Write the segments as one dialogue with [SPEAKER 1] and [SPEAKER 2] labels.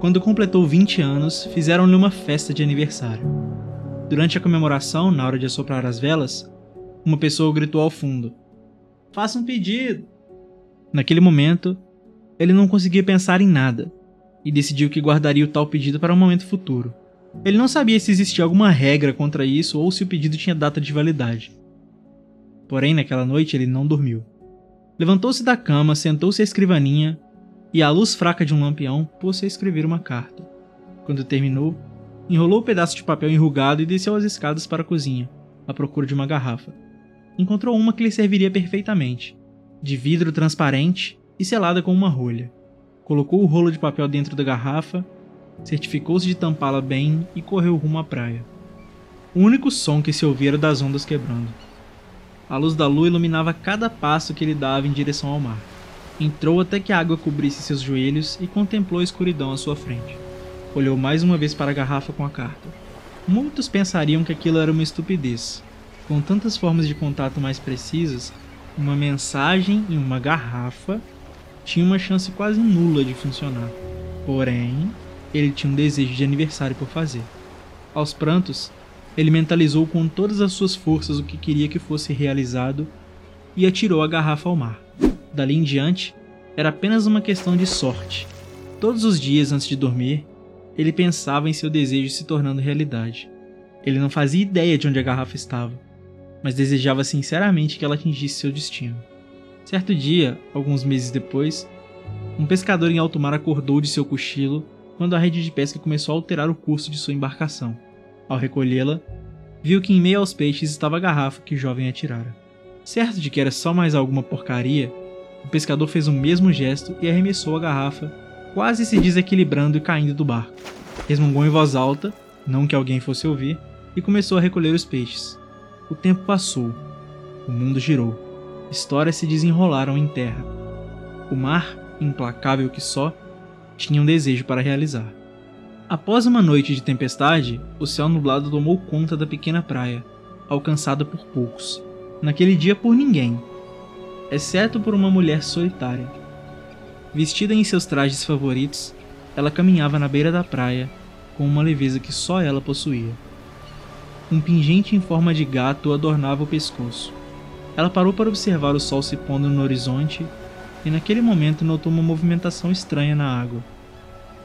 [SPEAKER 1] Quando completou 20 anos, fizeram-lhe uma festa de aniversário. Durante a comemoração, na hora de assoprar as velas, uma pessoa gritou ao fundo: Faça um pedido! Naquele momento, ele não conseguia pensar em nada e decidiu que guardaria o tal pedido para um momento futuro. Ele não sabia se existia alguma regra contra isso ou se o pedido tinha data de validade. Porém, naquela noite ele não dormiu. Levantou-se da cama, sentou-se à escrivaninha e à luz fraca de um lampião pôs-se a escrever uma carta. Quando terminou, enrolou o pedaço de papel enrugado e desceu as escadas para a cozinha, à procura de uma garrafa. Encontrou uma que lhe serviria perfeitamente, de vidro transparente e selada com uma rolha. Colocou o rolo de papel dentro da garrafa, certificou-se de tampá-la bem e correu rumo à praia. O único som que se ouvia era das ondas quebrando. A luz da lua iluminava cada passo que ele dava em direção ao mar. Entrou até que a água cobrisse seus joelhos e contemplou a escuridão à sua frente. Olhou mais uma vez para a garrafa com a carta. Muitos pensariam que aquilo era uma estupidez. Com tantas formas de contato mais precisas, uma mensagem em uma garrafa tinha uma chance quase nula de funcionar. Porém, ele tinha um desejo de aniversário por fazer. Aos prantos, ele mentalizou com todas as suas forças o que queria que fosse realizado e atirou a garrafa ao mar. Dali em diante, era apenas uma questão de sorte. Todos os dias antes de dormir, ele pensava em seu desejo se tornando realidade. Ele não fazia ideia de onde a garrafa estava, mas desejava sinceramente que ela atingisse seu destino. Certo dia, alguns meses depois, um pescador em alto mar acordou de seu cochilo quando a rede de pesca começou a alterar o curso de sua embarcação. Ao recolhê-la, viu que em meio aos peixes estava a garrafa que o jovem atirara. Certo de que era só mais alguma porcaria, o pescador fez o mesmo gesto e arremessou a garrafa, quase se desequilibrando e caindo do barco. Resmungou em voz alta, não que alguém fosse ouvir, e começou a recolher os peixes. O tempo passou. O mundo girou. Histórias se desenrolaram em terra. O mar, implacável que só, tinha um desejo para realizar. Após uma noite de tempestade, o céu nublado tomou conta da pequena praia, alcançada por poucos. Naquele dia por ninguém, exceto por uma mulher solitária. Vestida em seus trajes favoritos, ela caminhava na beira da praia com uma leveza que só ela possuía. Um pingente em forma de gato adornava o pescoço. Ela parou para observar o sol se pondo no horizonte e naquele momento notou uma movimentação estranha na água,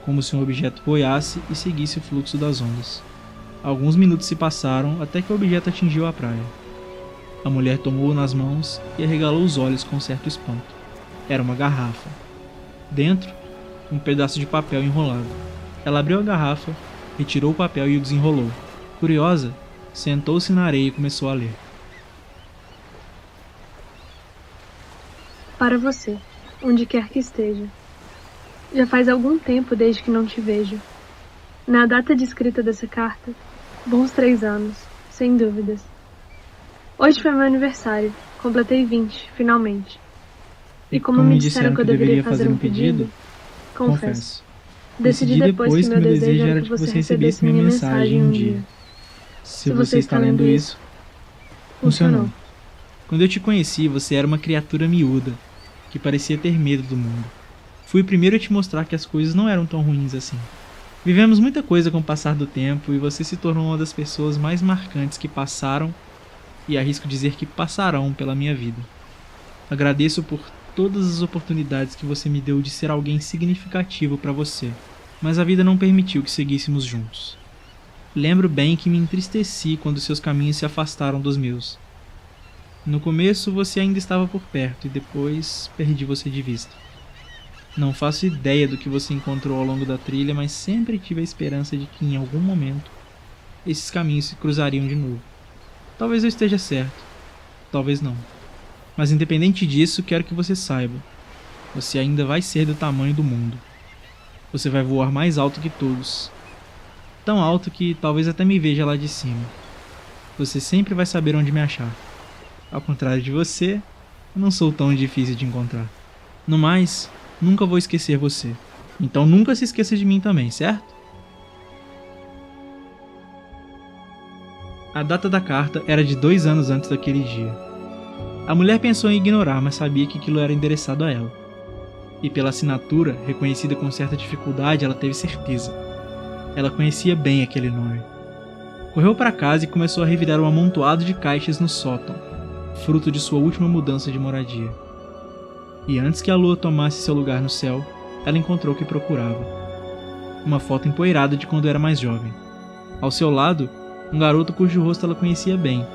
[SPEAKER 1] como se um objeto boiasse e seguisse o fluxo das ondas. Alguns minutos se passaram até que o objeto atingiu a praia. A mulher tomou-o nas mãos e arregalou os olhos com certo espanto. Era uma garrafa. Dentro, um pedaço de papel enrolado. Ela abriu a garrafa, retirou o papel e o desenrolou. Curiosa, sentou-se na areia e começou a ler.
[SPEAKER 2] Para você, onde quer que esteja. Já faz algum tempo desde que não te vejo. Na data de escrita dessa carta, bons três anos, sem dúvidas. Hoje foi meu aniversário. Completei 20, finalmente.
[SPEAKER 1] E, como, me disseram que eu deveria fazer um pedido, confesso. Decidi depois que meu desejo era que você recebesse minha mensagem um dia. Se você está lendo isso, funcionou. Quando eu te conheci, você era uma criatura miúda, que parecia ter medo do mundo. Fui o primeiro a te mostrar que as coisas não eram tão ruins assim. Vivemos muita coisa com o passar do tempo e você se tornou uma das pessoas mais marcantes que passaram e arrisco dizer que passarão pela minha vida. Agradeço por todas as oportunidades que você me deu de ser alguém significativo para você, mas a vida não permitiu que seguíssemos juntos. Lembro bem que me entristeci quando seus caminhos se afastaram dos meus. No começo você ainda estava por perto e depois perdi você de vista. Não faço ideia do que você encontrou ao longo da trilha, mas sempre tive a esperança de que em algum momento esses caminhos se cruzariam de novo. Talvez eu esteja certo, talvez não. Mas independente disso, quero que você saiba: você ainda vai ser do tamanho do mundo. Você vai voar mais alto que todos, tão alto que talvez até me veja lá de cima. Você sempre vai saber onde me achar. Ao contrário de você, eu não sou tão difícil de encontrar. No mais, nunca vou esquecer você. Então nunca se esqueça de mim também, certo? A data da carta era de dois anos antes daquele dia. A mulher pensou em ignorar, mas sabia que aquilo era endereçado a ela. E pela assinatura, reconhecida com certa dificuldade, ela teve certeza. Ela conhecia bem aquele nome. Correu para casa e começou a revirar um amontoado de caixas no sótão, fruto de sua última mudança de moradia e antes que a lua tomasse seu lugar no céu, ela encontrou o que procurava. Uma foto empoeirada de quando era mais jovem. Ao seu lado, um garoto cujo rosto ela conhecia bem,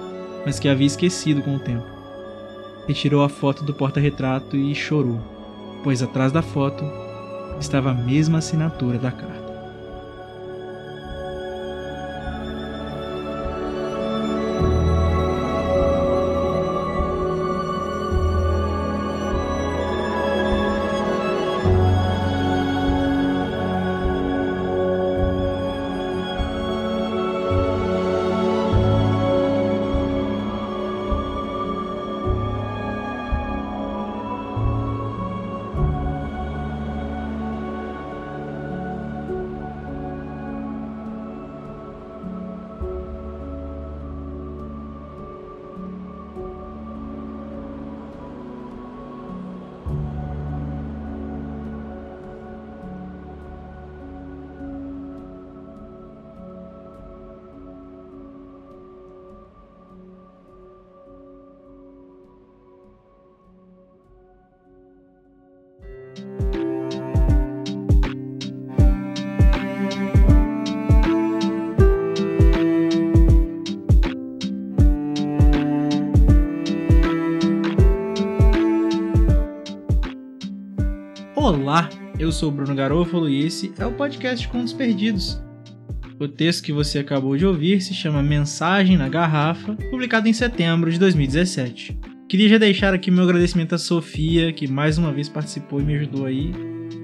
[SPEAKER 1] mas que havia esquecido com o tempo. Retirou a foto do porta-retrato e chorou, pois atrás da foto estava a mesma assinatura da carta. Eu sou Bruno Garofalo e esse é o podcast Contos Perdidos. O texto que você acabou de ouvir se chama Mensagem na Garrafa, publicado em setembro de 2017. Queria já deixar aqui meu agradecimento à Sofia, que mais uma vez participou e me ajudou aí.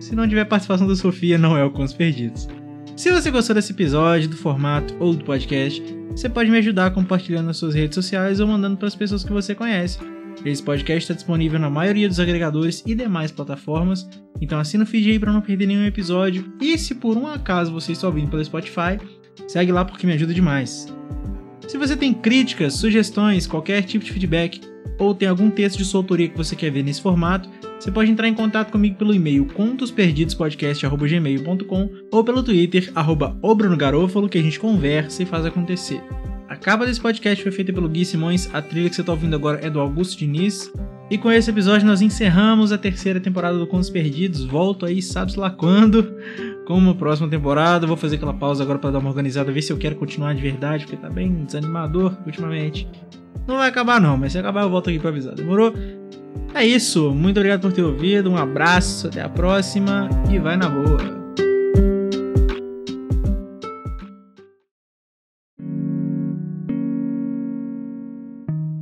[SPEAKER 1] Se não tiver participação da Sofia, não é o Contos Perdidos. Se você gostou desse episódio, do formato ou do podcast, você pode me ajudar compartilhando nas suas redes sociais ou mandando para as pessoas que você conhece. Esse podcast está disponível na maioria dos agregadores e demais plataformas, então assina o feed aí para não perder nenhum episódio. E se por um acaso você está ouvindo pelo Spotify, segue lá porque me ajuda demais. Se você tem críticas, sugestões, qualquer tipo de feedback, ou tem algum texto de sua autoria que você quer ver nesse formato, você pode entrar em contato comigo pelo e-mail contosperdidospodcast.gmail.com ou pelo Twitter, arroba que a gente conversa e faz acontecer. Capa desse podcast foi feita pelo Gui Simões, a trilha que você está ouvindo agora é do Augusto Diniz. E com esse episódio nós encerramos a terceira temporada do Contos Perdidos. Volto aí, sabe-se lá quando, com uma próxima temporada. Vou fazer aquela pausa agora para dar uma organizada, ver se eu quero continuar de verdade, porque tá bem desanimador ultimamente. Não vai acabar não, mas se acabar eu volto aqui para avisar. Demorou? É isso, muito obrigado por ter ouvido, um abraço, até a próxima e vai na boa.